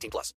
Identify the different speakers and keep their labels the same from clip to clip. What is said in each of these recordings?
Speaker 1: 18 plus.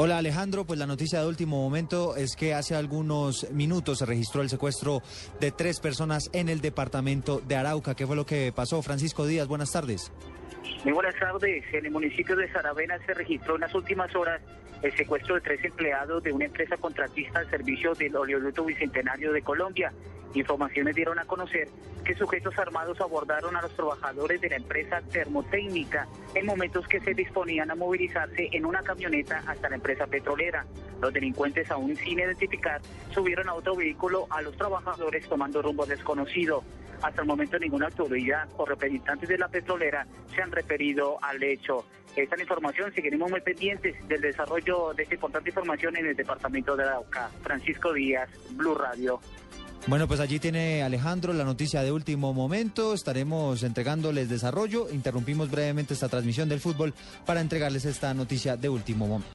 Speaker 2: Hola Alejandro, pues la noticia de último momento es que hace algunos minutos se registró el secuestro de tres personas en el departamento de Arauca. ¿Qué fue lo que pasó? Francisco Díaz, buenas tardes.
Speaker 3: Muy buenas tardes. En el municipio de Saravena se registró en las últimas horas el secuestro de tres empleados de una empresa contratista al servicio del oleoducto bicentenario de Colombia. Informaciones dieron a conocer que sujetos armados abordaron a los trabajadores de la empresa termotécnica en momentos que se disponían a movilizarse en una camioneta hasta la empresa petrolera. Los delincuentes, aún sin identificar, subieron a otro vehículo a los trabajadores tomando rumbo desconocido. Hasta el momento ninguna autoridad o representantes de la petrolera se han referido al hecho. Esta es la información, seguiremos muy pendientes del desarrollo de esta importante información en el departamento de Arauca. Francisco Díaz, Blue Radio.
Speaker 2: Bueno, pues allí tiene Alejandro la noticia de último momento. Estaremos entregándoles desarrollo. Interrumpimos brevemente esta transmisión del fútbol para entregarles esta noticia de último momento.